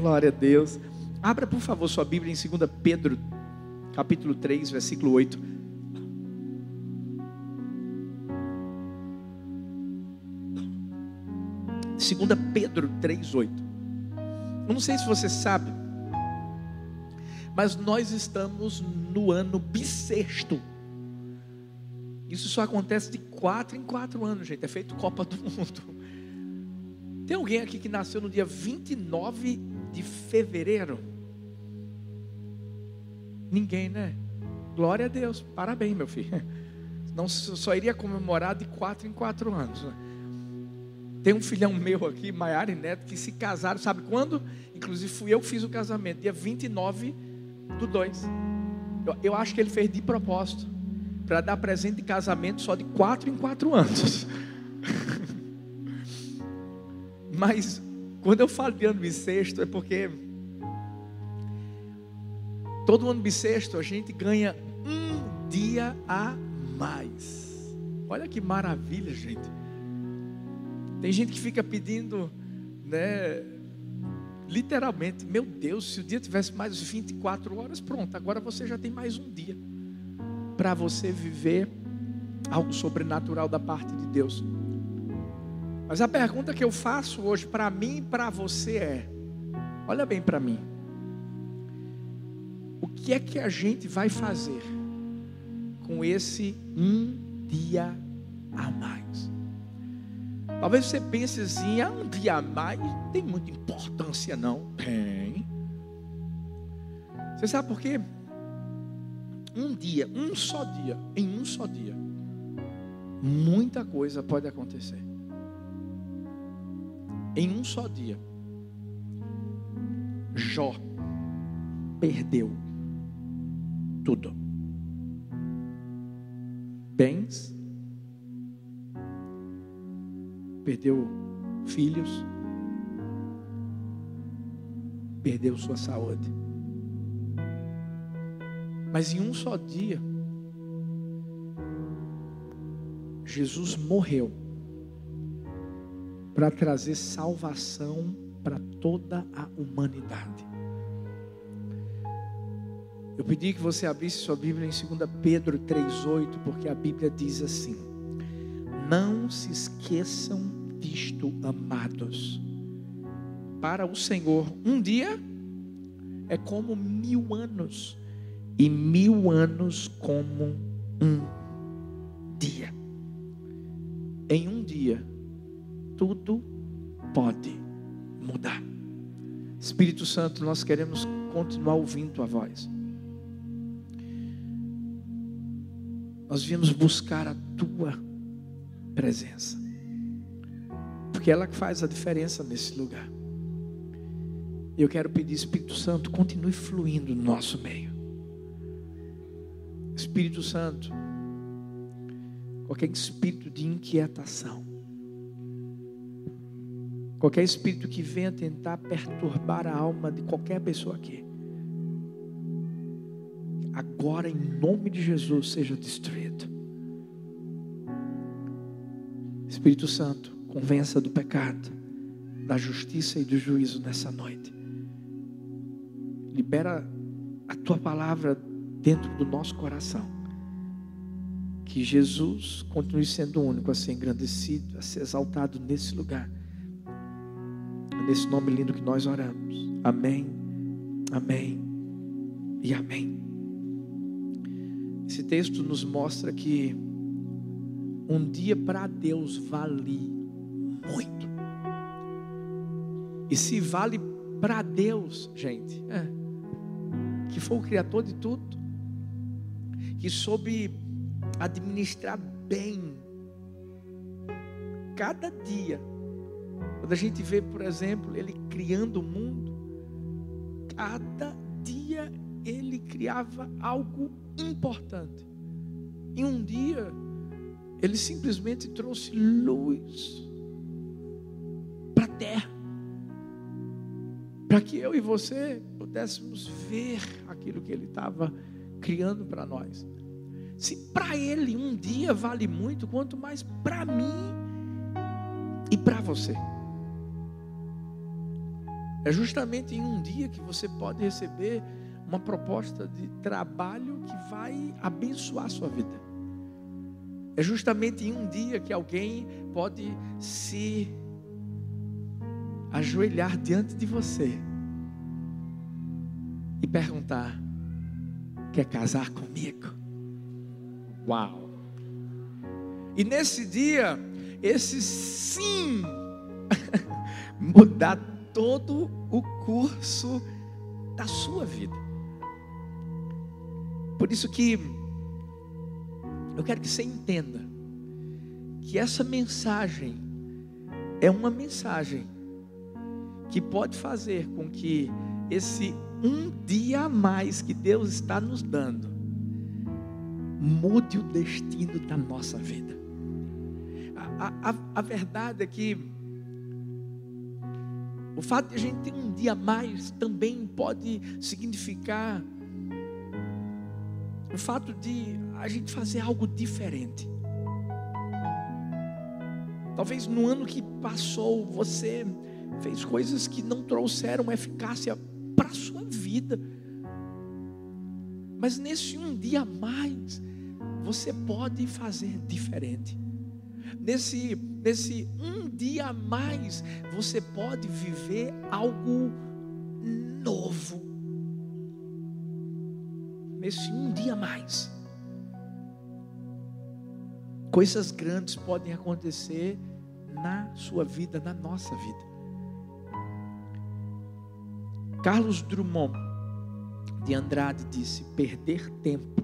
Glória a Deus. Abra, por favor, sua Bíblia em 2 Pedro, capítulo 3, versículo 8. Segunda Pedro 3:8. Eu não sei se você sabe, mas nós estamos no ano bissexto. Isso só acontece de quatro em quatro anos, gente. É feito Copa do Mundo. Tem alguém aqui que nasceu no dia 29 de fevereiro? Ninguém, né? Glória a Deus. Parabéns, meu filho. Não só iria comemorar de quatro em quatro anos. Né? Tem um filhão meu aqui, Maiara e Neto, que se casaram, sabe quando? Inclusive fui eu que fiz o casamento, dia 29 do 2. Eu, eu acho que ele fez de propósito, para dar presente de casamento só de quatro em quatro anos. Mas quando eu falo de ano bissexto, é porque todo ano bissexto a gente ganha um dia a mais. Olha que maravilha, gente. Tem gente que fica pedindo, né? Literalmente, meu Deus, se o dia tivesse mais 24 horas, pronto, agora você já tem mais um dia para você viver algo sobrenatural da parte de Deus. Mas a pergunta que eu faço hoje para mim e para você é: olha bem para mim. O que é que a gente vai fazer com esse um dia a mais? Talvez você pense assim: ah, um dia a mais não tem muita importância, não. Tem. Você sabe por quê? Um dia, um só dia, em um só dia, muita coisa pode acontecer em um só dia, Jó perdeu tudo: bens, perdeu filhos, perdeu sua saúde. Mas em um só dia, Jesus morreu para trazer salvação para toda a humanidade. Eu pedi que você abrisse sua Bíblia em 2 Pedro 3,8, porque a Bíblia diz assim: Não se esqueçam disto, amados. Para o Senhor, um dia é como mil anos, e mil anos como um dia. Em um dia, tudo pode mudar. Espírito Santo, nós queremos continuar ouvindo tua voz. Nós viemos buscar a tua presença. Porque ela que faz a diferença nesse lugar. Eu quero pedir, Espírito Santo, continue fluindo no nosso meio. Espírito Santo, qualquer espírito de inquietação, Qualquer espírito que venha tentar perturbar a alma de qualquer pessoa aqui, agora em nome de Jesus seja destruído. Espírito Santo, convença do pecado, da justiça e do juízo nessa noite. Libera a tua palavra dentro do nosso coração. Que Jesus continue sendo único a ser engrandecido, a ser exaltado nesse lugar nesse nome lindo que nós oramos. Amém, amém e amém. Esse texto nos mostra que um dia para Deus vale muito. E se vale para Deus, gente, é, que foi o Criador de tudo, que soube administrar bem cada dia quando a gente vê, por exemplo, ele criando o mundo, cada dia ele criava algo importante. E um dia ele simplesmente trouxe luz para a terra. Para que eu e você pudéssemos ver aquilo que ele estava criando para nós. Se para ele um dia vale muito, quanto mais para mim e para você. É justamente em um dia que você pode receber uma proposta de trabalho que vai abençoar a sua vida. É justamente em um dia que alguém pode se ajoelhar diante de você e perguntar: quer casar comigo? Uau! E nesse dia, esse sim mudar todo o curso da sua vida. Por isso que eu quero que você entenda que essa mensagem é uma mensagem que pode fazer com que esse um dia a mais que Deus está nos dando mude o destino da nossa vida. A, a, verdade é que o fato de a gente ter um dia a mais também pode significar o fato de a gente fazer algo diferente. Talvez no ano que passou você fez coisas que não trouxeram eficácia para a sua vida. Mas nesse um dia a mais, você pode fazer diferente. Nesse, nesse um dia a mais, você pode viver algo novo. Nesse um dia a mais. Coisas grandes podem acontecer na sua vida, na nossa vida. Carlos Drummond de Andrade disse: perder tempo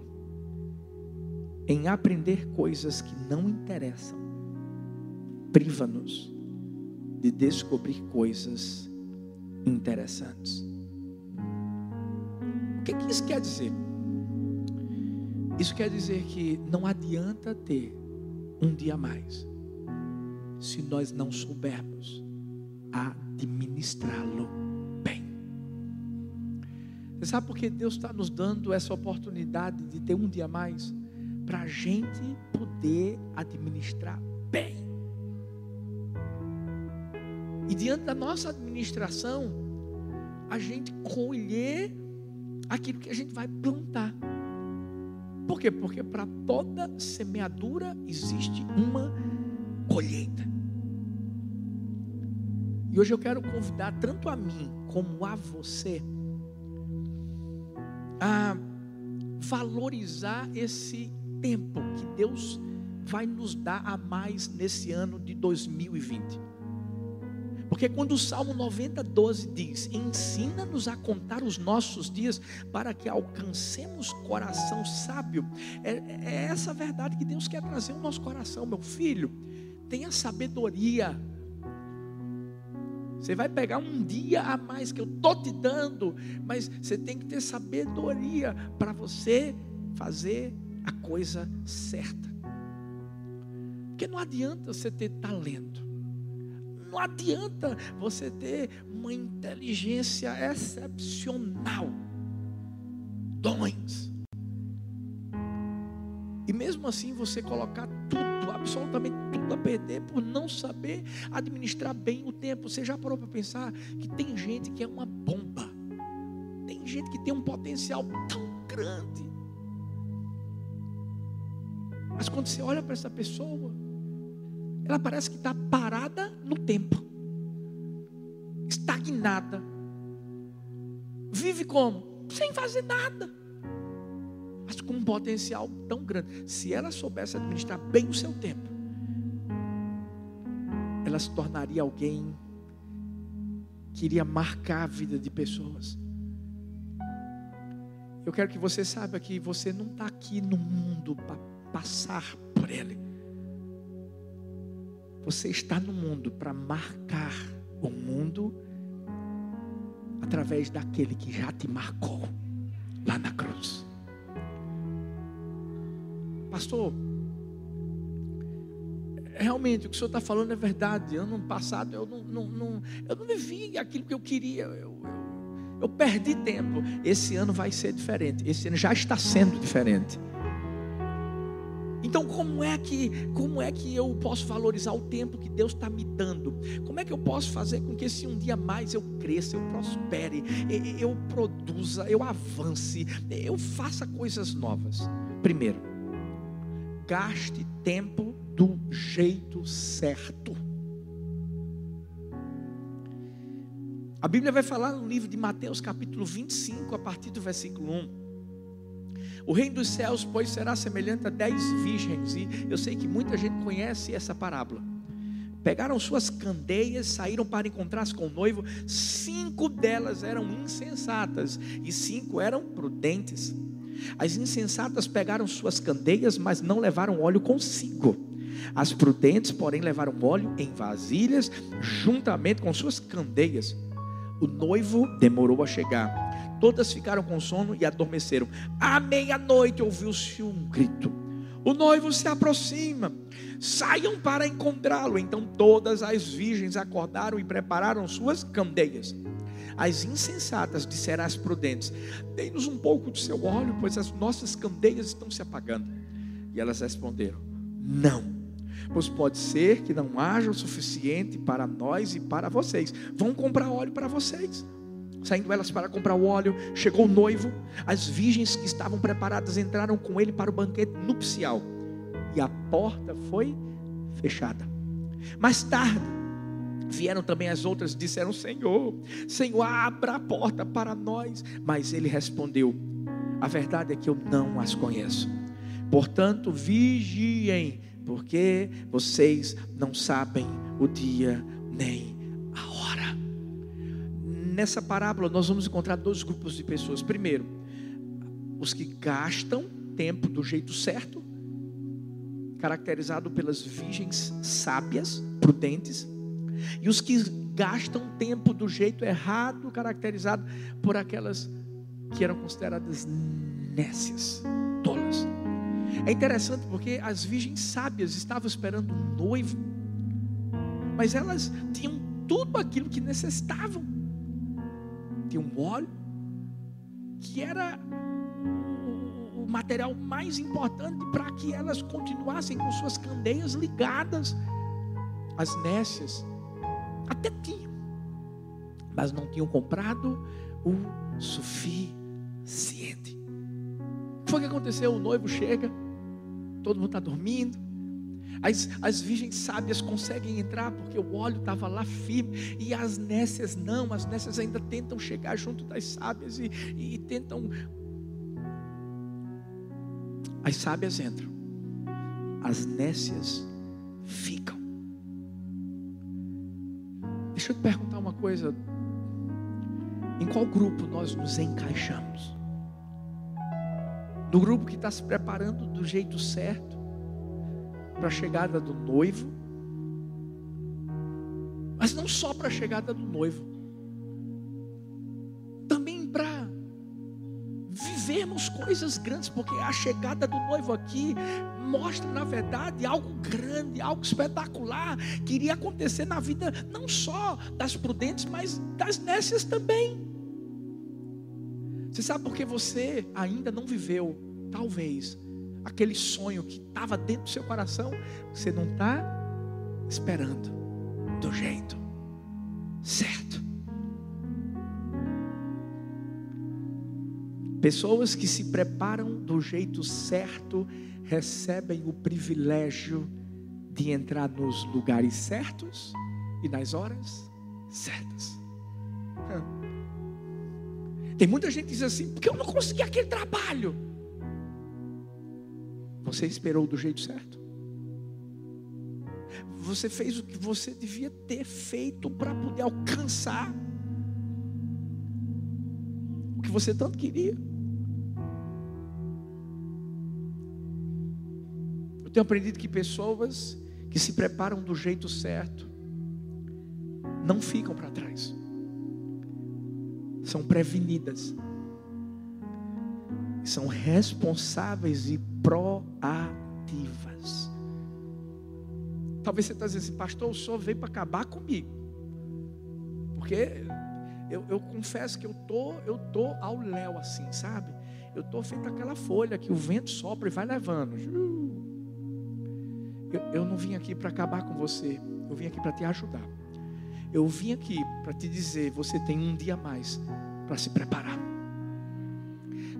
em aprender coisas que não interessam priva-nos de descobrir coisas interessantes. O que, que isso quer dizer? Isso quer dizer que não adianta ter um dia a mais se nós não soubermos administrá-lo bem. Você sabe por que Deus está nos dando essa oportunidade de ter um dia a mais? Para a gente poder administrar bem. E diante da nossa administração, a gente colher aquilo que a gente vai plantar. Por quê? Porque para toda semeadura existe uma colheita. E hoje eu quero convidar tanto a mim como a você a valorizar esse tempo que Deus vai nos dar a mais nesse ano de 2020. Porque quando o Salmo 90, 12 diz: Ensina-nos a contar os nossos dias para que alcancemos coração sábio, é, é essa verdade que Deus quer trazer ao nosso coração, meu filho. Tenha sabedoria. Você vai pegar um dia a mais que eu estou te dando, mas você tem que ter sabedoria para você fazer a coisa certa. Porque não adianta você ter talento. Não adianta você ter uma inteligência excepcional. Dons. E mesmo assim você colocar tudo, absolutamente tudo a perder por não saber administrar bem o tempo. Você já parou para pensar que tem gente que é uma bomba. Tem gente que tem um potencial tão grande. Mas quando você olha para essa pessoa, ela parece que está parada no tempo, estagnada. Vive como? Sem fazer nada, mas com um potencial tão grande. Se ela soubesse administrar bem o seu tempo, ela se tornaria alguém que iria marcar a vida de pessoas. Eu quero que você saiba que você não está aqui no mundo para passar por ele. Você está no mundo para marcar o mundo através daquele que já te marcou lá na cruz. Pastor, realmente o que o senhor está falando é verdade. Ano passado eu não, não, não, eu não vivi aquilo que eu queria. Eu, eu, eu perdi tempo. Esse ano vai ser diferente. Esse ano já está sendo diferente. Então, como é que como é que eu posso valorizar o tempo que Deus está me dando? Como é que eu posso fazer com que esse um dia mais eu cresça, eu prospere, eu produza, eu avance, eu faça coisas novas? Primeiro, gaste tempo do jeito certo. A Bíblia vai falar no livro de Mateus, capítulo 25, a partir do versículo 1. O reino dos céus, pois, será semelhante a dez virgens. E eu sei que muita gente conhece essa parábola. Pegaram suas candeias, saíram para encontrar-se com o noivo. Cinco delas eram insensatas e cinco eram prudentes. As insensatas pegaram suas candeias, mas não levaram óleo consigo. As prudentes, porém, levaram óleo em vasilhas, juntamente com suas candeias. O noivo demorou a chegar Todas ficaram com sono e adormeceram. À meia-noite ouviu-se um grito. O noivo se aproxima. Saiam para encontrá-lo. Então todas as virgens acordaram e prepararam suas candeias. As insensatas disseram às prudentes: Dê-nos um pouco do seu óleo, pois as nossas candeias estão se apagando. E elas responderam: Não, pois pode ser que não haja o suficiente para nós e para vocês. Vão comprar óleo para vocês. Saindo elas para comprar o óleo, chegou o noivo. As virgens que estavam preparadas entraram com ele para o banquete nupcial. E a porta foi fechada. Mais tarde, vieram também as outras e disseram: Senhor, Senhor, abra a porta para nós. Mas ele respondeu: A verdade é que eu não as conheço. Portanto, vigiem, porque vocês não sabem o dia nem nessa parábola nós vamos encontrar dois grupos de pessoas. Primeiro, os que gastam tempo do jeito certo, caracterizado pelas virgens sábias, prudentes, e os que gastam tempo do jeito errado, caracterizado por aquelas que eram consideradas nécias, tolas. É interessante porque as virgens sábias estavam esperando um noivo, mas elas tinham tudo aquilo que necessitavam tinha um óleo, que era o material mais importante para que elas continuassem com suas candeias ligadas. As nécias até tinham, mas não tinham comprado o suficiente. O que foi que aconteceu? O noivo chega, todo mundo está dormindo, as, as virgens sábias conseguem entrar porque o óleo estava lá firme. E as nécias não, as nécias ainda tentam chegar junto das sábias e, e tentam. As sábias entram, as nécias ficam. Deixa eu te perguntar uma coisa. Em qual grupo nós nos encaixamos? No grupo que está se preparando do jeito certo? Para a chegada do noivo, mas não só para a chegada do noivo, também para vivermos coisas grandes, porque a chegada do noivo aqui mostra, na verdade, algo grande, algo espetacular que iria acontecer na vida não só das prudentes, mas das nécias também. Você sabe por que você ainda não viveu, talvez, aquele sonho que estava dentro do seu coração, você não está esperando do jeito certo. Pessoas que se preparam do jeito certo recebem o privilégio de entrar nos lugares certos e nas horas certas. Tem muita gente que diz assim, porque eu não consegui aquele trabalho. Você esperou do jeito certo? Você fez o que você devia ter feito para poder alcançar o que você tanto queria. Eu tenho aprendido que pessoas que se preparam do jeito certo não ficam para trás, são prevenidas, são responsáveis e proativas. Talvez você está dizendo assim, pastor, o senhor veio para acabar comigo. Porque eu, eu, confesso que eu tô, eu tô ao léu assim, sabe? Eu tô feito aquela folha que o vento sopra e vai levando. eu, eu não vim aqui para acabar com você, eu vim aqui para te ajudar. Eu vim aqui para te dizer: você tem um dia mais para se preparar.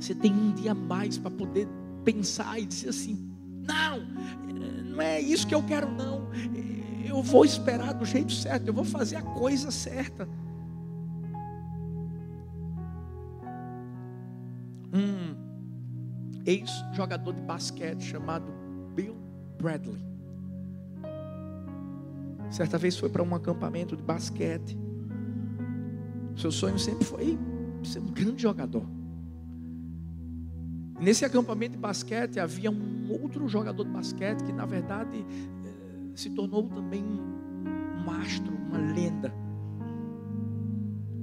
Você tem um dia mais para poder pensar e dizer assim: não, não é isso que eu quero, não. Eu vou esperar do jeito certo, eu vou fazer a coisa certa. Um ex-jogador de basquete chamado Bill Bradley. Certa vez foi para um acampamento de basquete. Seu sonho sempre foi ser um grande jogador. Nesse acampamento de basquete havia um outro jogador de basquete que, na verdade, eh, se tornou também um mastro, uma lenda.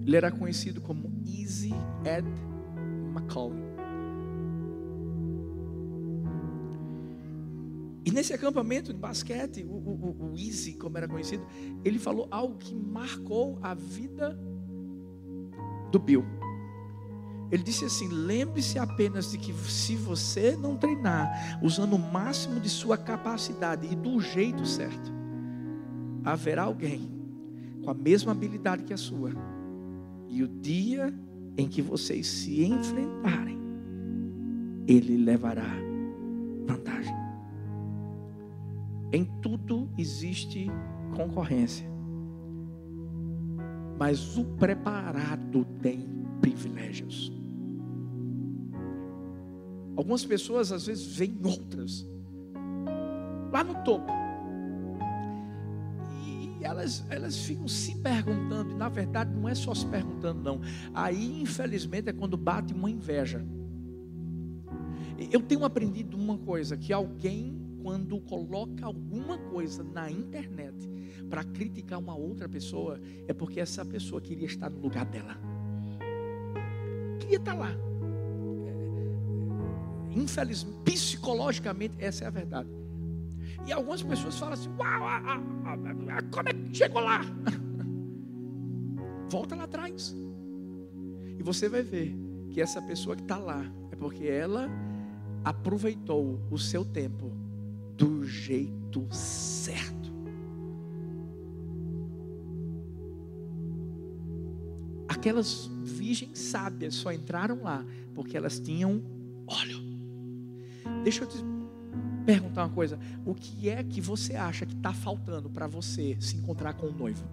Ele era conhecido como Easy Ed McCollum. E nesse acampamento de basquete, o, o, o Easy, como era conhecido, ele falou algo que marcou a vida do Bill. Ele disse assim: lembre-se apenas de que se você não treinar usando o máximo de sua capacidade e do jeito certo, haverá alguém com a mesma habilidade que a sua, e o dia em que vocês se enfrentarem, ele levará vantagem. Em tudo existe concorrência, mas o preparado tem privilégios. Algumas pessoas às vezes veem outras lá no topo. E elas, elas ficam se perguntando, e na verdade não é só se perguntando, não. Aí, infelizmente, é quando bate uma inveja. Eu tenho aprendido uma coisa: que alguém, quando coloca alguma coisa na internet para criticar uma outra pessoa, é porque essa pessoa queria estar no lugar dela. Queria estar lá Infelizmente, psicologicamente, essa é a verdade. E algumas pessoas falam assim: Uau, como é que chegou lá? Volta lá atrás. E você vai ver que essa pessoa que está lá é porque ela aproveitou o seu tempo do jeito certo. Aquelas virgens sábias só entraram lá porque elas tinham óleo. Deixa eu te perguntar uma coisa: o que é que você acha que está faltando para você se encontrar com o noivo?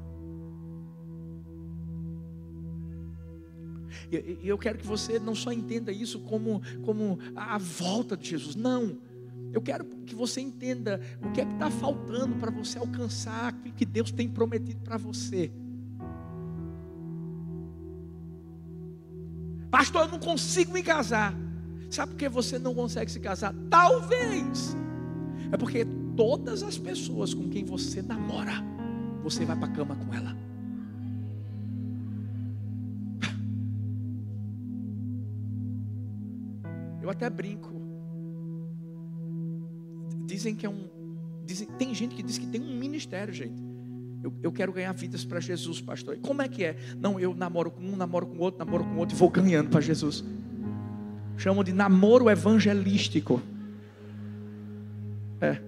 E eu quero que você não só entenda isso como, como a volta de Jesus, não. Eu quero que você entenda o que é que está faltando para você alcançar aquilo que Deus tem prometido para você. Pastor, eu não consigo me casar. Sabe por que você não consegue se casar? Talvez. É porque todas as pessoas com quem você namora, você vai para a cama com ela. Eu até brinco. Dizem que é um. Dizem, tem gente que diz que tem um ministério, gente. Eu, eu quero ganhar vidas para Jesus, pastor. E como é que é? Não, eu namoro com um, namoro com outro, namoro com outro e vou ganhando para Jesus chamam de namoro evangelístico. É.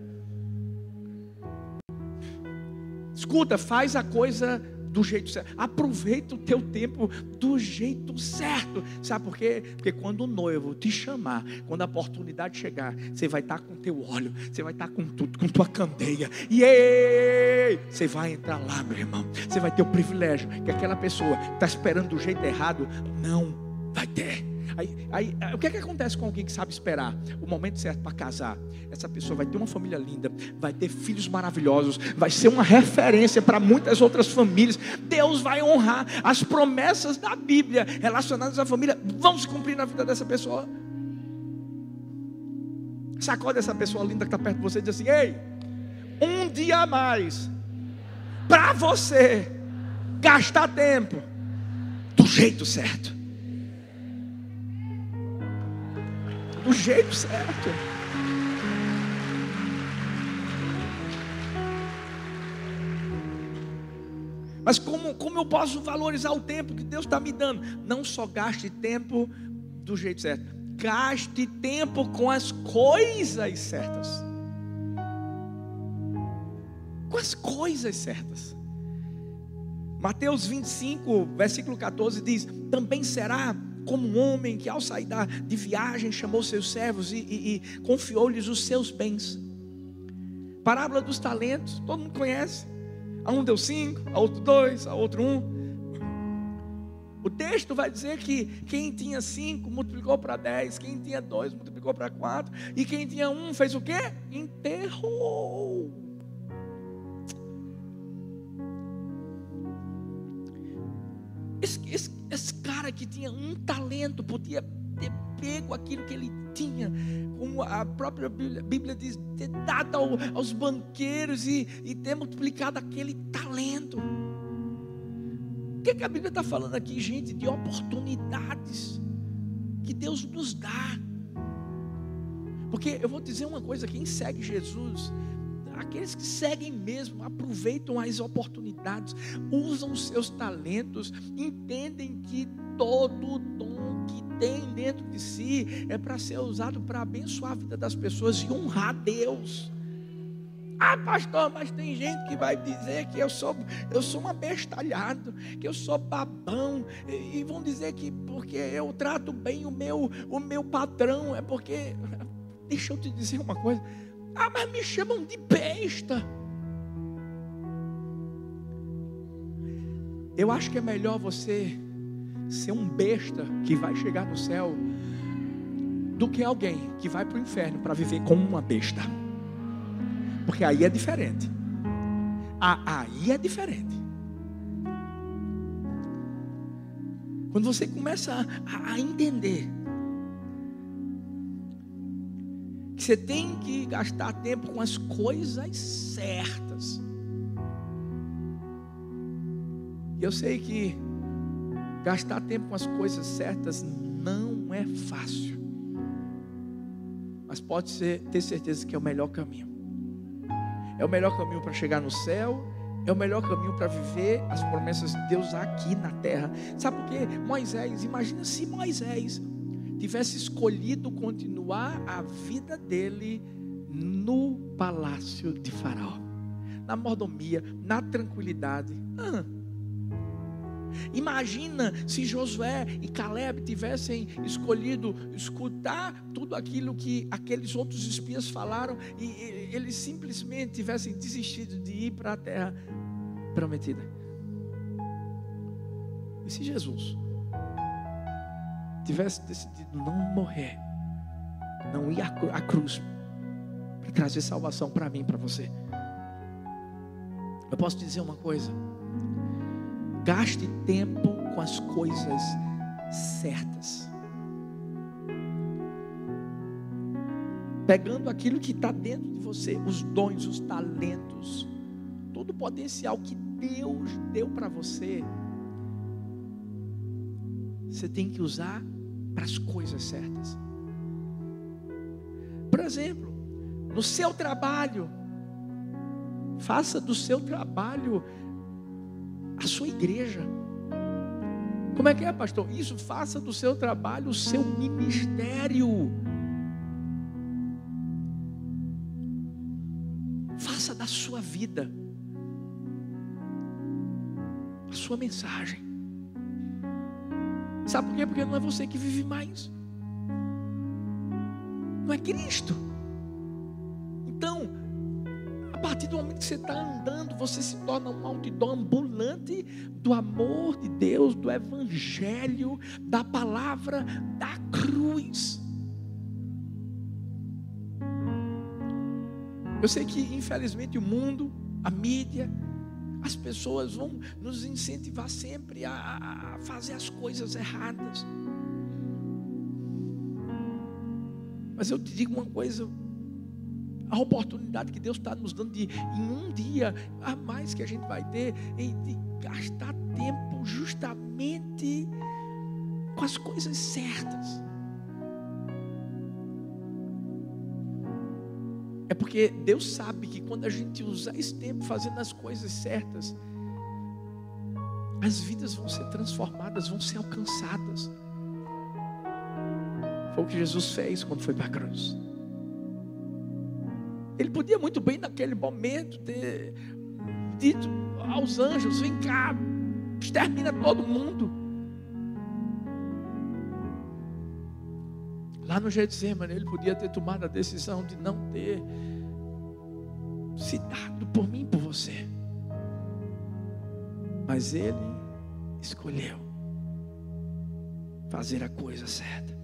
Escuta, faz a coisa do jeito certo. Aproveita o teu tempo do jeito certo. Sabe por quê? Porque quando o noivo te chamar, quando a oportunidade chegar, você vai estar com teu óleo, você vai estar com tudo, com tua candeia. E você vai entrar lá, meu irmão. Você vai ter o privilégio que aquela pessoa que está esperando do jeito errado não vai ter. Aí, aí, o que é que acontece com alguém que sabe esperar o momento certo para casar? Essa pessoa vai ter uma família linda, vai ter filhos maravilhosos, vai ser uma referência para muitas outras famílias. Deus vai honrar as promessas da Bíblia relacionadas à família, vão se cumprir na vida dessa pessoa. Sacode essa pessoa linda que está perto de você e diz assim: Ei, um dia a mais para você gastar tempo do jeito certo. Do jeito certo. Mas como, como eu posso valorizar o tempo que Deus está me dando? Não só gaste tempo do jeito certo, gaste tempo com as coisas certas. as coisas certas. Mateus 25, versículo 14 diz: Também será como um homem que, ao sair de viagem, chamou seus servos e, e, e confiou-lhes os seus bens. Parábola dos talentos, todo mundo conhece. A um deu cinco, a outro dois, a outro um. O texto vai dizer que quem tinha cinco multiplicou para dez, quem tinha dois multiplicou para quatro, e quem tinha um fez o quê? Enterrou. Esse, esse, cara que tinha um talento podia ter pego aquilo que ele tinha, como a própria Bíblia, diz, ter dado ao, aos banqueiros e, e ter multiplicado aquele talento. O que, que a Bíblia está falando aqui, gente? De oportunidades que Deus nos dá. Porque eu vou dizer uma coisa: quem segue Jesus, aqueles que seguem mesmo, aproveitam as oportunidades, usam seus talentos, entendem que todo dom que tem dentro de si é para ser usado para abençoar a vida das pessoas e honrar Deus. Ah, pastor, mas tem gente que vai dizer que eu sou, eu sou um abestalhado, que eu sou babão, e, e vão dizer que porque eu trato bem o meu, o meu patrão, é porque. Deixa eu te dizer uma coisa. Ah, mas me chamam de besta. Eu acho que é melhor você ser um besta que vai chegar no céu do que alguém que vai para o inferno para viver como uma besta. Porque aí é diferente. Aí é diferente. Quando você começa a, a entender você tem que gastar tempo com as coisas certas. Eu sei que gastar tempo com as coisas certas não é fácil. Mas pode ser, ter certeza que é o melhor caminho é o melhor caminho para chegar no céu, é o melhor caminho para viver as promessas de Deus aqui na terra. Sabe por quê? Moisés, imagina se Moisés tivesse escolhido continuar a vida dele no palácio de Faraó, na mordomia, na tranquilidade. Ah, Imagina se Josué e Caleb tivessem escolhido escutar tudo aquilo que aqueles outros espias falaram e, eles simplesmente tivessem desistido de ir para a terra prometida. E se Jesus tivesse decidido não morrer, não ir à cruz para trazer salvação para mim, para você? Eu posso dizer uma coisa. Gaste tempo com as coisas certas. Pegando aquilo que está dentro de você, os dons, os talentos, todo o potencial que Deus deu para você, você tem que usar para as coisas certas. Por exemplo, no seu trabalho, faça do seu trabalho a sua igreja. Como é que é, pastor? Isso, faça do seu trabalho o seu ministério. Faça da sua vida a sua mensagem. Sabe por quê? Porque não é você que vive mais, não é Cristo. Então, partir do momento que você está andando, você se torna um outdoor ambulante do amor de Deus, do Evangelho, da palavra, da cruz. Eu sei que, infelizmente, o mundo, a mídia, as pessoas vão nos incentivar sempre a, a fazer as coisas erradas. Mas eu te digo uma coisa, a oportunidade que Deus está nos dando de, em um dia a mais que a gente vai ter, de gastar tempo justamente com as coisas certas. É porque Deus sabe que quando a gente usar esse tempo fazendo as coisas certas, as vidas vão ser transformadas, vão ser alcançadas. Foi o que Jesus fez quando foi para a cruz. Ele podia muito bem naquele momento ter dito aos anjos: vem cá, extermina todo mundo. Lá no Getsemane, ele podia ter tomado a decisão de não ter se dado por mim, por você. Mas ele escolheu fazer a coisa certa.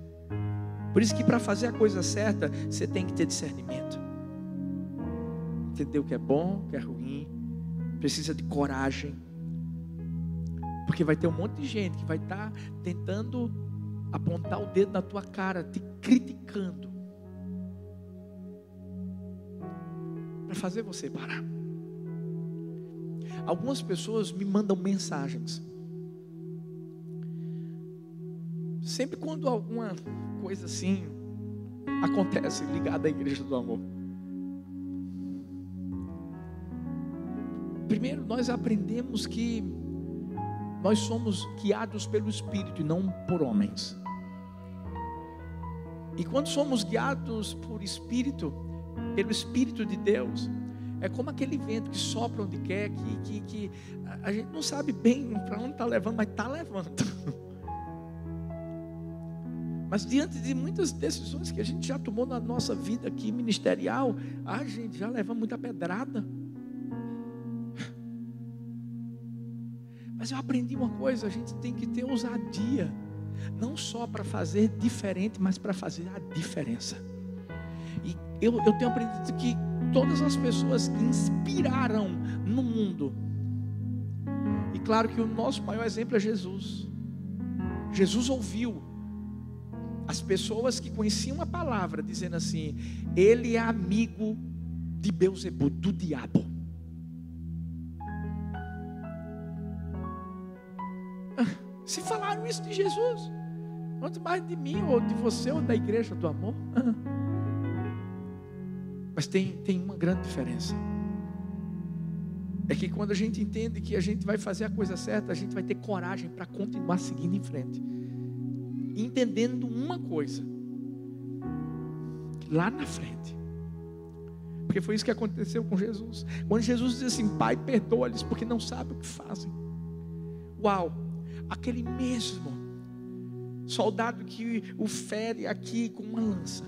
Por isso que para fazer a coisa certa, você tem que ter discernimento. Entender o que é bom, o que é ruim. Precisa de coragem. Porque vai ter um monte de gente que vai estar tá tentando apontar o dedo na tua cara, te criticando. Para fazer você parar. Algumas pessoas me mandam mensagens. Sempre quando alguma coisa assim acontece ligada à igreja do amor. Primeiro, nós aprendemos que nós somos guiados pelo Espírito e não por homens. E quando somos guiados por Espírito, pelo Espírito de Deus, é como aquele vento que sopra onde quer, que, que, que a gente não sabe bem para onde está levando, mas está levando. Mas diante de muitas decisões que a gente já tomou na nossa vida aqui ministerial, a gente já leva muita pedrada. Mas eu aprendi uma coisa: a gente tem que ter ousadia, não só para fazer diferente, mas para fazer a diferença. E eu, eu tenho aprendido que todas as pessoas que inspiraram no mundo, e claro que o nosso maior exemplo é Jesus. Jesus ouviu as pessoas que conheciam a palavra, dizendo assim: Ele é amigo de Beuzebu, do diabo. Se falaram isso de Jesus, quanto mais de mim, ou de você, ou da igreja do amor. Mas tem, tem uma grande diferença. É que quando a gente entende que a gente vai fazer a coisa certa, a gente vai ter coragem para continuar seguindo em frente. Entendendo uma coisa. Lá na frente. Porque foi isso que aconteceu com Jesus. Quando Jesus diz assim: Pai, perdoa-lhes, porque não sabem o que fazem. Uau! Aquele mesmo soldado que o fere aqui com uma lança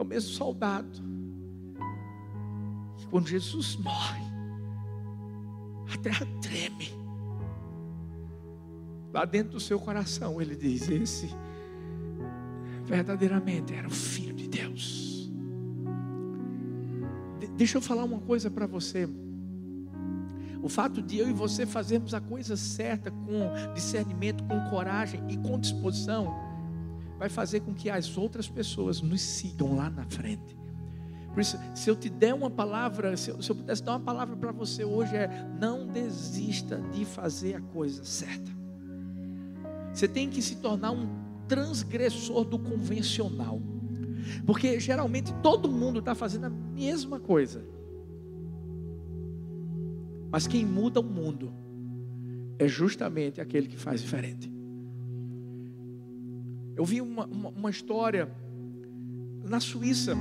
é o mesmo soldado que quando Jesus morre, a terra treme. Lá dentro do seu coração, ele diz: Esse verdadeiramente era o Filho de Deus. De deixa eu falar uma coisa para você. O fato de eu e você fazermos a coisa certa com discernimento, com coragem e com disposição vai fazer com que as outras pessoas nos sigam lá na frente. Por isso, se eu te der uma palavra, se eu, se eu pudesse dar uma palavra para você hoje, é: não desista de fazer a coisa certa. Você tem que se tornar um transgressor do convencional, porque geralmente todo mundo está fazendo a mesma coisa, mas quem muda o mundo é justamente aquele que faz diferente. Eu vi uma, uma, uma história na Suíça.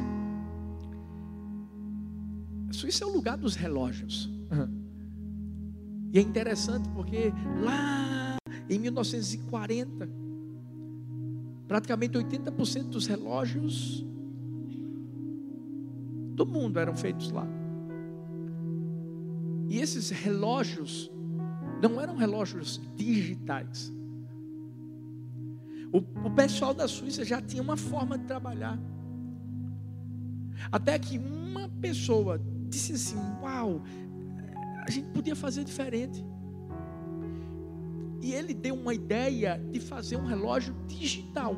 A Suíça é o lugar dos relógios. E é interessante porque lá em 1940, praticamente 80% dos relógios do mundo eram feitos lá. E esses relógios não eram relógios digitais. O, o pessoal da Suíça já tinha uma forma de trabalhar. Até que uma pessoa disse assim: Uau, a gente podia fazer diferente. E ele deu uma ideia de fazer um relógio digital.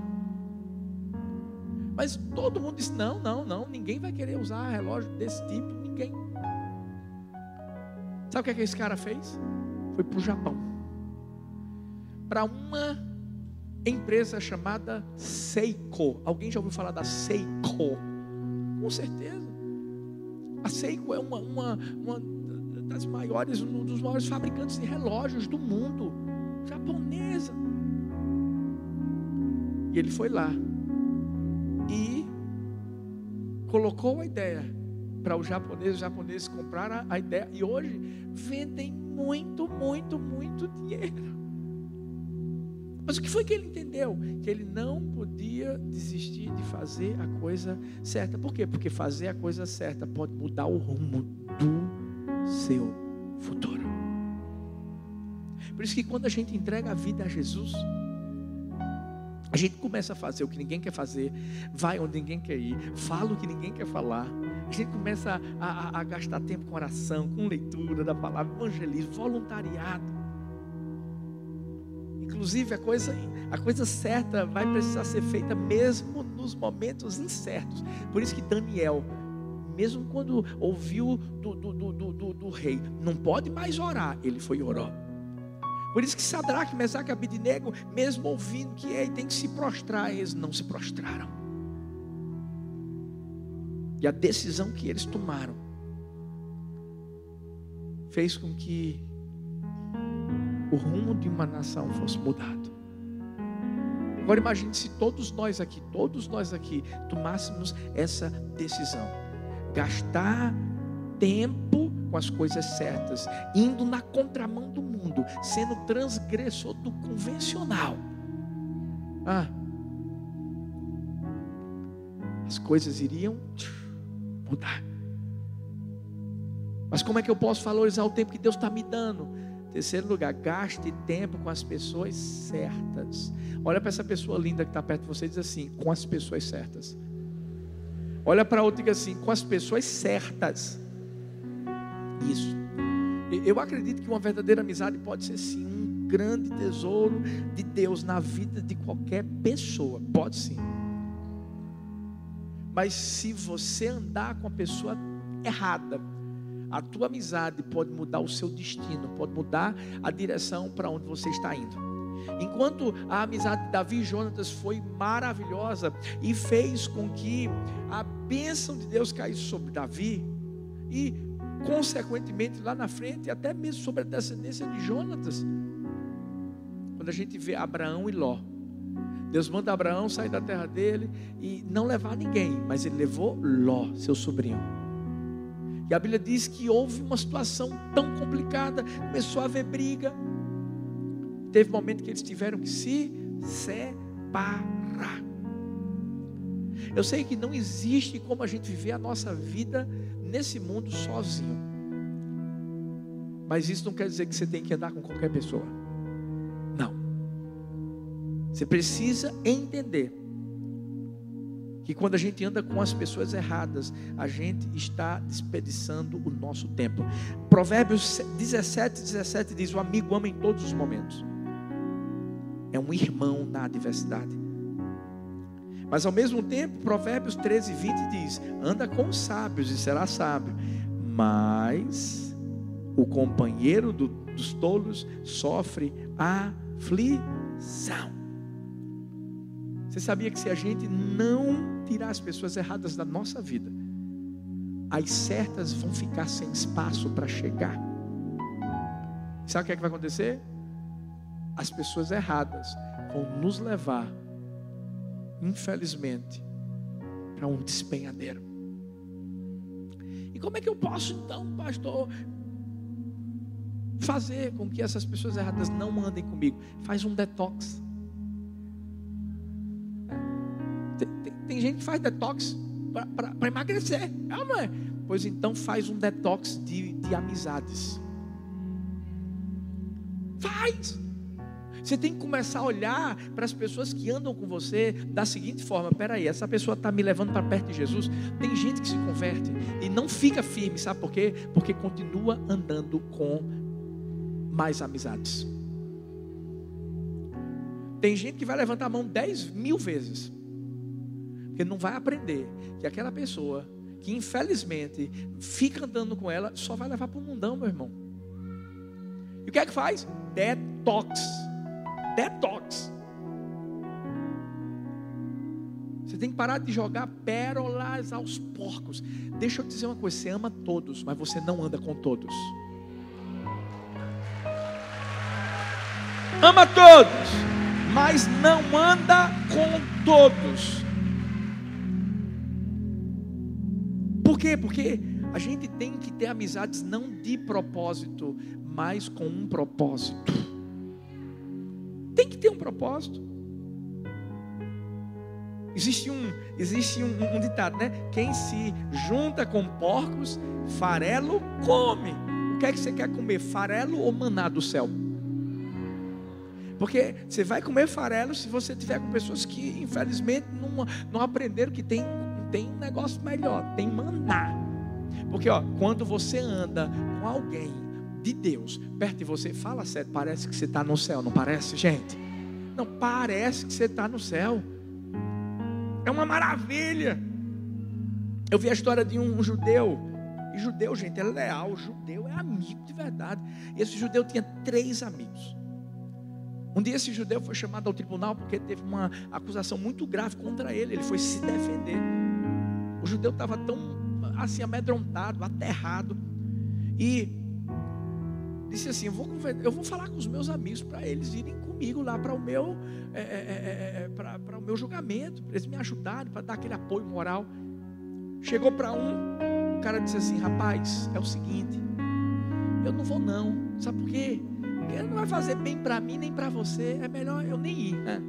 Mas todo mundo disse: não, não, não, ninguém vai querer usar relógio desse tipo, ninguém. Sabe o que, é que esse cara fez? Foi para o Japão. Para uma empresa chamada Seiko. Alguém já ouviu falar da Seiko? Com certeza. A Seiko é uma, uma, uma das maiores, um dos maiores fabricantes de relógios do mundo, japonesa. E ele foi lá e colocou a ideia para os japoneses, os japoneses compraram a ideia e hoje vendem muito, muito, muito dinheiro. Mas o que foi que ele entendeu? Que ele não podia desistir de fazer a coisa certa. Por quê? Porque fazer a coisa certa pode mudar o rumo do seu futuro. Por isso que quando a gente entrega a vida a Jesus, a gente começa a fazer o que ninguém quer fazer, vai onde ninguém quer ir, fala o que ninguém quer falar. A gente começa a, a, a gastar tempo com oração, com leitura da palavra, evangelismo, voluntariado. Inclusive a coisa, a coisa certa vai precisar ser feita mesmo nos momentos incertos. Por isso que Daniel, mesmo quando ouviu do, do, do, do, do rei, não pode mais orar, ele foi e orou. Por isso que Sadraque, Mesaque e mesmo ouvindo que ele tem que se prostrar, eles não se prostraram. E a decisão que eles tomaram fez com que o rumo de uma nação fosse mudado. Agora imagine se todos nós aqui, todos nós aqui, tomássemos essa decisão. Gastar tempo com as coisas certas, indo na contramão do mundo, sendo transgressor do convencional. Ah, as coisas iriam mudar. Mas como é que eu posso valorizar o tempo que Deus está me dando? Terceiro lugar, gaste tempo com as pessoas certas. Olha para essa pessoa linda que está perto de você e diz assim: com as pessoas certas. Olha para outra e diga assim: com as pessoas certas isso. Eu acredito que uma verdadeira amizade pode ser sim um grande tesouro de Deus na vida de qualquer pessoa. Pode sim. Mas se você andar com a pessoa errada, a tua amizade pode mudar o seu destino, pode mudar a direção para onde você está indo. Enquanto a amizade de Davi e Jonatas foi maravilhosa e fez com que a bênção de Deus caísse sobre Davi, e consequentemente, lá na frente, até mesmo sobre a descendência de Jonatas. Quando a gente vê Abraão e Ló, Deus manda Abraão sair da terra dele e não levar ninguém, mas ele levou Ló, seu sobrinho. E a Bíblia diz que houve uma situação tão complicada, começou a haver briga. Teve um momento que eles tiveram que se separar. Eu sei que não existe como a gente viver a nossa vida nesse mundo sozinho. Mas isso não quer dizer que você tem que andar com qualquer pessoa. Você precisa entender que quando a gente anda com as pessoas erradas, a gente está desperdiçando o nosso tempo. Provérbios 17, 17 diz: O amigo ama em todos os momentos, é um irmão na adversidade. Mas ao mesmo tempo, Provérbios 13, 20 diz: anda com os sábios e será sábio, mas o companheiro do, dos tolos sofre aflição. Você sabia que se a gente não tirar as pessoas erradas da nossa vida, as certas vão ficar sem espaço para chegar? Sabe o que, é que vai acontecer? As pessoas erradas vão nos levar infelizmente, para um despenhadeiro. E como é que eu posso então, pastor, fazer com que essas pessoas erradas não andem comigo? Faz um detox. Tem, gente que faz detox para emagrecer, é não é? Pois então faz um detox de, de amizades. Faz. Você tem que começar a olhar para as pessoas que andam com você da seguinte forma: peraí, essa pessoa está me levando para perto de Jesus. Tem gente que se converte e não fica firme, sabe por quê? Porque continua andando com mais amizades. Tem gente que vai levantar a mão dez mil vezes, porque não vai aprender que aquela pessoa que infelizmente fica andando com ela só vai levar para o mundão, meu irmão. E o que é que faz? Detox detox. Você tem que parar de jogar pérolas aos porcos. Deixa eu dizer uma coisa: você ama todos, mas você não anda com todos. Ama todos, mas não anda com todos. Quê? Porque a gente tem que ter amizades não de propósito, mas com um propósito. Tem que ter um propósito. Existe um, existe um, um, ditado, né? Quem se junta com porcos, farelo come. O que é que você quer comer? Farelo ou maná do céu? Porque você vai comer farelo se você tiver com pessoas que, infelizmente, não, não aprenderam que tem, tem um negócio melhor, tem maná. Porque, ó, quando você anda com alguém de Deus perto de você, fala sério, parece que você está no céu, não parece, gente? Não, parece que você está no céu. É uma maravilha. Eu vi a história de um judeu. E judeu, gente, é leal. Judeu é amigo de verdade. Esse judeu tinha três amigos. Um dia esse judeu foi chamado ao tribunal porque teve uma acusação muito grave contra ele. Ele foi se defender. O judeu estava tão assim amedrontado, aterrado. E disse assim: eu vou, eu vou falar com os meus amigos para eles irem comigo lá para o meu é, é, é, é para o meu julgamento, para eles me ajudarem, para dar aquele apoio moral. Chegou para um, o cara disse assim: rapaz, é o seguinte, eu não vou não, sabe por quê? Porque não vai fazer bem para mim nem para você, é melhor eu nem ir. Né?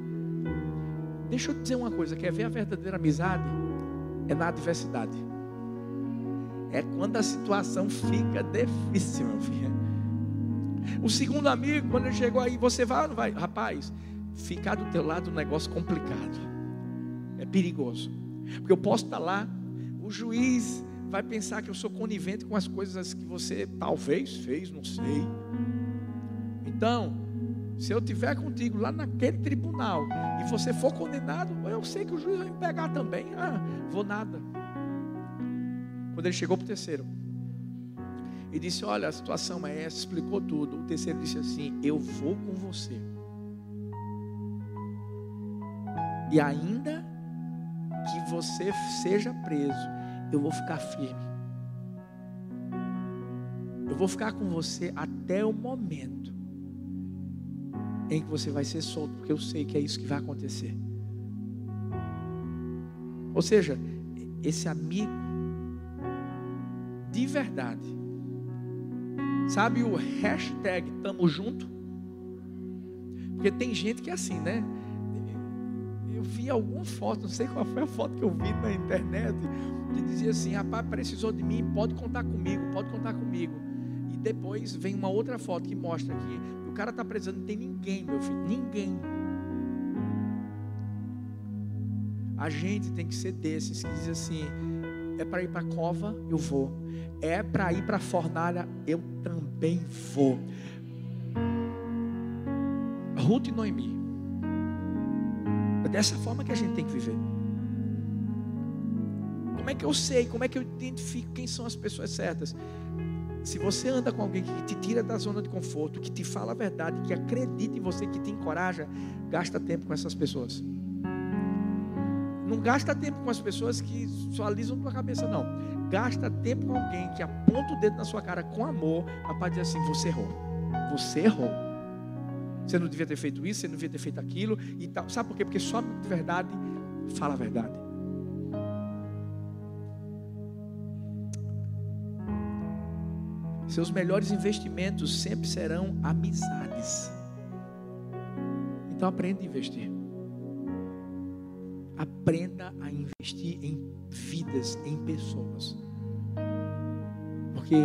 Deixa eu te dizer uma coisa: quer ver a verdadeira amizade? É na adversidade. É quando a situação fica difícil, meu filho. O segundo amigo, quando ele chegou aí, você vai ou não vai? Rapaz, ficar do teu lado é um negócio complicado. É perigoso. Porque eu posso estar lá, o juiz vai pensar que eu sou conivente com as coisas que você talvez fez, não sei. Então, se eu tiver contigo lá naquele tribunal e você for condenado, eu sei que o juiz vai me pegar também. Ah, vou nada. Quando ele chegou para o terceiro, e disse: Olha, a situação é essa, explicou tudo. O terceiro disse assim: Eu vou com você. E ainda que você seja preso, eu vou ficar firme. Eu vou ficar com você até o momento em que você vai ser solto, porque eu sei que é isso que vai acontecer. Ou seja, esse amigo de verdade Sabe o hashtag tamo junto? Porque tem gente que é assim, né? Eu vi alguma foto, não sei qual foi a foto que eu vi na internet, que dizia assim: rapaz, precisou de mim, pode contar comigo, pode contar comigo. Depois vem uma outra foto que mostra que o cara está precisando, não tem ninguém, meu filho, ninguém. A gente tem que ser desses que diz assim: é para ir para a cova, eu vou. É para ir para a fornalha, eu também vou. Ruth e Noemi. É dessa forma que a gente tem que viver. Como é que eu sei? Como é que eu identifico quem são as pessoas certas? Se você anda com alguém que te tira da zona de conforto, que te fala a verdade, que acredita em você, que te encoraja, gasta tempo com essas pessoas. Não gasta tempo com as pessoas que só alisam tua cabeça, não. Gasta tempo com alguém que aponta o dedo na sua cara com amor, para dizer assim: você errou. Você errou. Você não devia ter feito isso, você não devia ter feito aquilo e tal. Sabe por quê? Porque só de verdade fala a verdade. Seus melhores investimentos sempre serão amizades. Então aprenda a investir. Aprenda a investir em vidas, em pessoas. Porque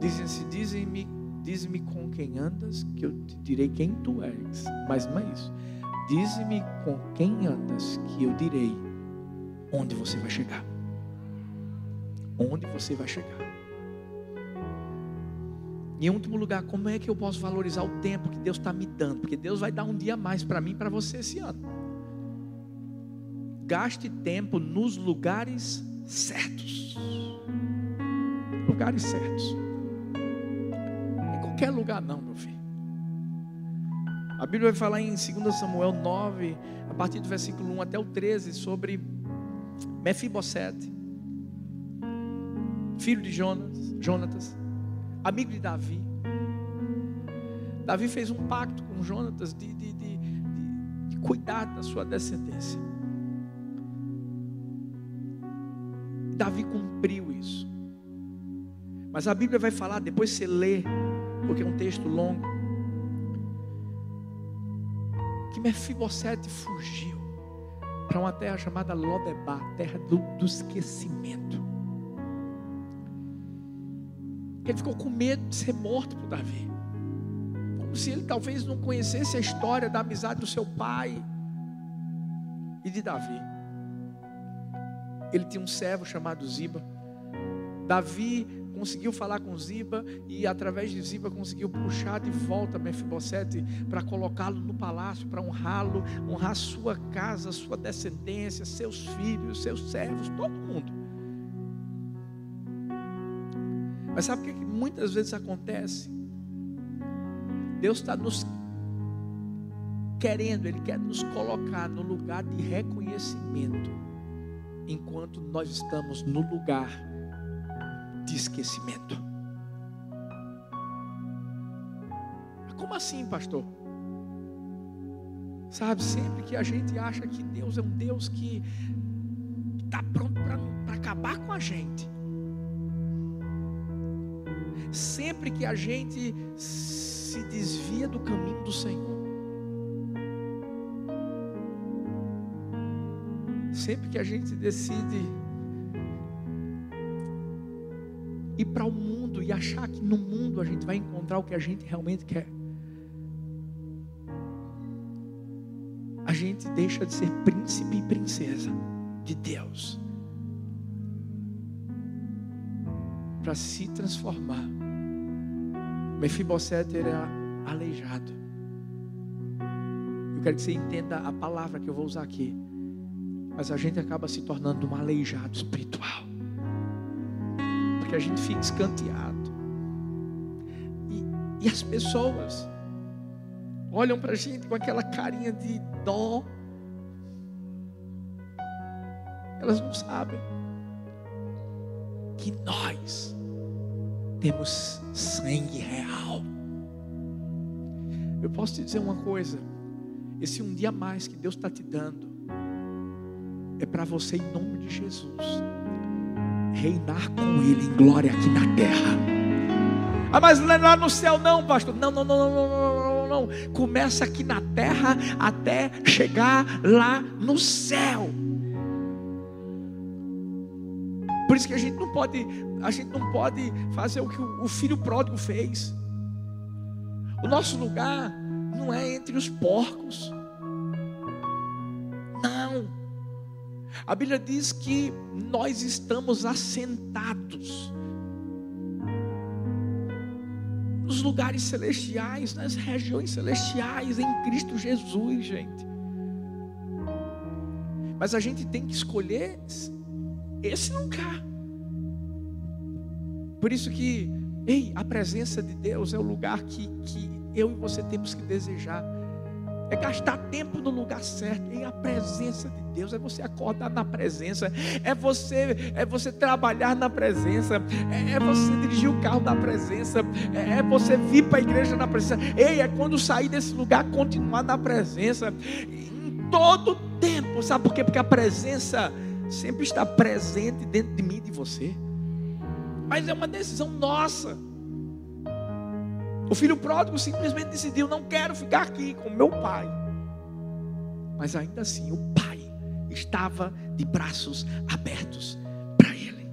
dizem-se, dizem-me, diz-me com quem andas, que eu te direi quem tu és. Mas não é isso. Diz-me com quem andas, que eu direi onde você vai chegar. Onde você vai chegar. Em último lugar, como é que eu posso valorizar o tempo que Deus está me dando? Porque Deus vai dar um dia a mais para mim e para você esse ano gaste tempo nos lugares certos. Lugares certos. Em qualquer lugar não, meu filho. A Bíblia vai falar em 2 Samuel 9, a partir do versículo 1 até o 13, sobre Mefibosete, filho de Jonas, Jonatas, amigo de Davi. Davi fez um pacto com Jonatas de, de, de, de cuidar da sua descendência. Davi cumpriu isso. Mas a Bíblia vai falar, depois você lê, porque é um texto longo, que Mefibosete fugiu para uma terra chamada Lodebar, terra do, do esquecimento. Ele ficou com medo de ser morto por Davi. Como se ele talvez não conhecesse a história da amizade do seu pai e de Davi. Ele tinha um servo chamado Ziba. Davi conseguiu falar com Ziba e através de Ziba conseguiu puxar de volta Mefibosete para colocá-lo no palácio, para honrá-lo, honrar sua casa, sua descendência, seus filhos, seus servos, todo mundo. Mas sabe o que muitas vezes acontece? Deus está nos querendo, Ele quer nos colocar no lugar de reconhecimento, enquanto nós estamos no lugar de esquecimento. Como assim, pastor? Sabe, sempre que a gente acha que Deus é um Deus que está pronto para acabar com a gente, sempre que a gente se desvia do caminho do Senhor, sempre que a gente decide ir para o mundo e achar que no mundo a gente vai encontrar o que a gente realmente quer, a gente deixa de ser príncipe e princesa de Deus para se transformar. Mefibosete era aleijado. Eu quero que você entenda a palavra que eu vou usar aqui. Mas a gente acaba se tornando um aleijado espiritual. Porque a gente fica escanteado. E, e as pessoas olham para a gente com aquela carinha de dó. Elas não sabem que nós temos sangue real. Eu posso te dizer uma coisa: esse um dia a mais que Deus está te dando é para você, em nome de Jesus, reinar com Ele em glória aqui na terra. Ah, mas é lá no céu, não, pastor. Não, não, não, não, não, não, não. Começa aqui na terra até chegar lá no céu. Por isso que a gente não pode, a gente não pode fazer o que o filho pródigo fez. O nosso lugar não é entre os porcos. Não. A Bíblia diz que nós estamos assentados nos lugares celestiais, nas regiões celestiais em Cristo Jesus, gente. Mas a gente tem que escolher esse lugar. Por isso que, ei, a presença de Deus é o lugar que, que eu e você temos que desejar. É gastar tempo no lugar certo. E a presença de Deus é você acordar na presença, é você é você trabalhar na presença, é, é você dirigir o carro na presença, é, é você vir para a igreja na presença. Ei, é quando sair desse lugar continuar na presença em todo tempo. Sabe por quê? Porque a presença sempre está presente dentro de mim e de você. Mas é uma decisão nossa. O filho pródigo simplesmente decidiu: não quero ficar aqui com meu pai. Mas ainda assim, o pai estava de braços abertos para ele.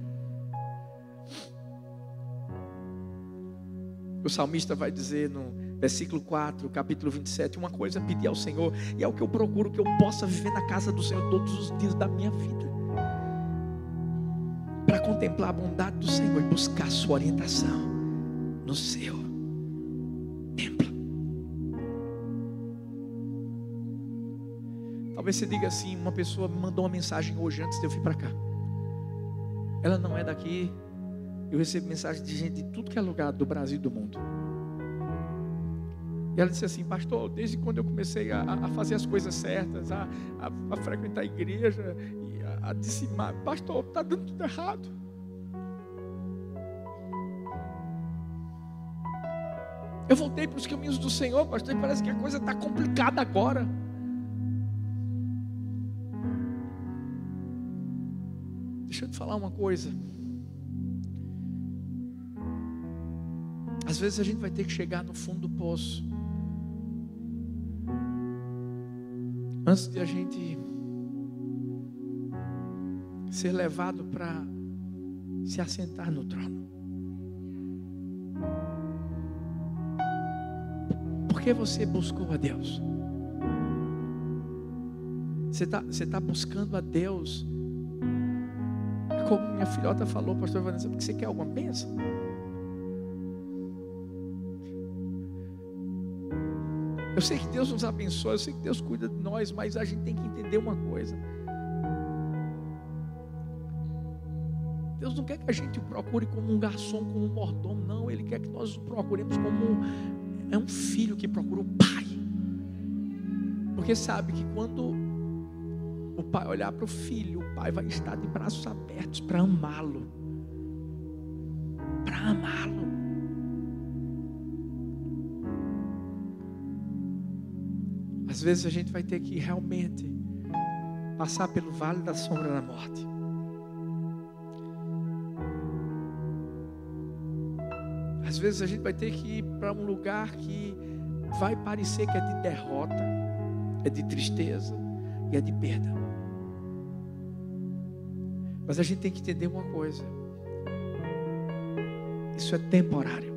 O salmista vai dizer no versículo 4, capítulo 27, uma coisa pedir ao Senhor, e é o que eu procuro, que eu possa viver na casa do Senhor todos os dias da minha vida contemplar a bondade do Senhor e buscar sua orientação no seu templo. Talvez você diga assim: uma pessoa me mandou uma mensagem hoje antes de eu vir para cá. Ela não é daqui. Eu recebo mensagem de gente de tudo que é lugar do Brasil e do mundo. E ela disse assim, pastor, desde quando eu comecei a, a fazer as coisas certas, a, a, a frequentar a igreja, a dizimar. Pastor, está dando tudo errado. Eu voltei para os caminhos do Senhor, pastor, e parece que a coisa está complicada agora. Deixa eu te falar uma coisa. Às vezes a gente vai ter que chegar no fundo do poço. Antes de a gente ser levado para se assentar no trono. Por que você buscou a Deus? Você está você tá buscando a Deus, como minha filhota falou, pastor Vanessa, porque você quer alguma bênção? Eu sei que Deus nos abençoa, eu sei que Deus cuida de nós, mas a gente tem que entender uma coisa. Deus não quer que a gente o procure como um garçom, como um mordomo, não. Ele quer que nós o procuremos como um, é um filho que procura o pai. Porque sabe que quando o pai olhar para o filho, o pai vai estar de braços abertos para amá-lo. Para amá-lo. Às vezes a gente vai ter que realmente passar pelo vale da sombra da morte. Às vezes a gente vai ter que ir para um lugar que vai parecer que é de derrota, é de tristeza e é de perda. Mas a gente tem que entender uma coisa: isso é temporário,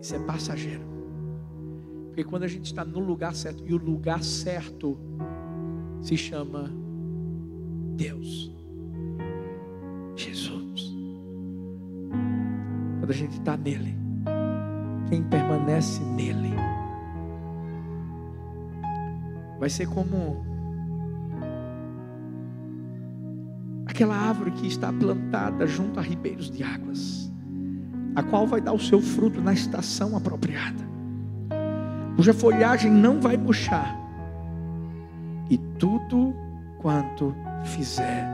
isso é passageiro. Porque quando a gente está no lugar certo, e o lugar certo se chama Deus, Quando a gente está nele, quem permanece nele, vai ser como aquela árvore que está plantada junto a ribeiros de águas, a qual vai dar o seu fruto na estação apropriada. Cuja folhagem não vai murchar, e tudo quanto fizer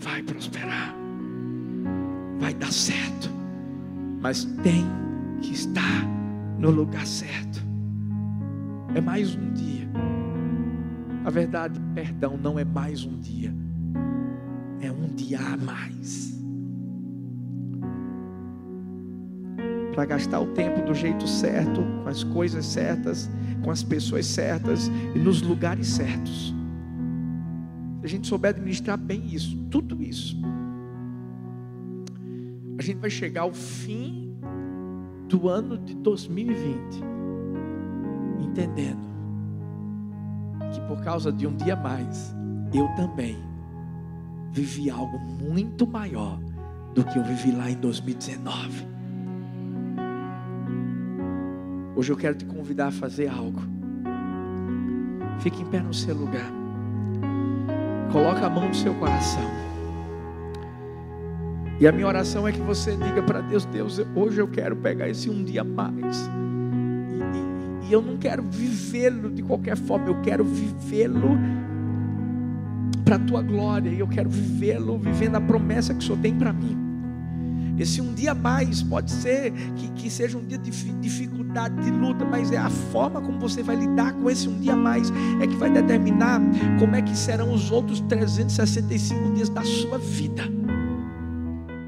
vai prosperar, vai dar certo, mas tem que estar no lugar certo. É mais um dia. A verdade, perdão, não é mais um dia, é um dia a mais. para gastar o tempo do jeito certo, com as coisas certas, com as pessoas certas e nos lugares certos. Se a gente souber administrar bem isso, tudo isso, a gente vai chegar ao fim do ano de 2020, entendendo que por causa de um dia mais, eu também vivi algo muito maior do que eu vivi lá em 2019. Hoje eu quero te convidar a fazer algo. Fique em pé no seu lugar. Coloque a mão no seu coração. E a minha oração é que você diga para Deus: Deus, hoje eu quero pegar esse um dia mais. E, e, e eu não quero vivê-lo de qualquer forma, eu quero vivê-lo para a tua glória. E eu quero vivê-lo vivendo a promessa que o Senhor tem para mim. Esse um dia mais pode ser que, que seja um dia de dificuldade, de luta, mas é a forma como você vai lidar com esse um dia mais é que vai determinar como é que serão os outros 365 dias da sua vida.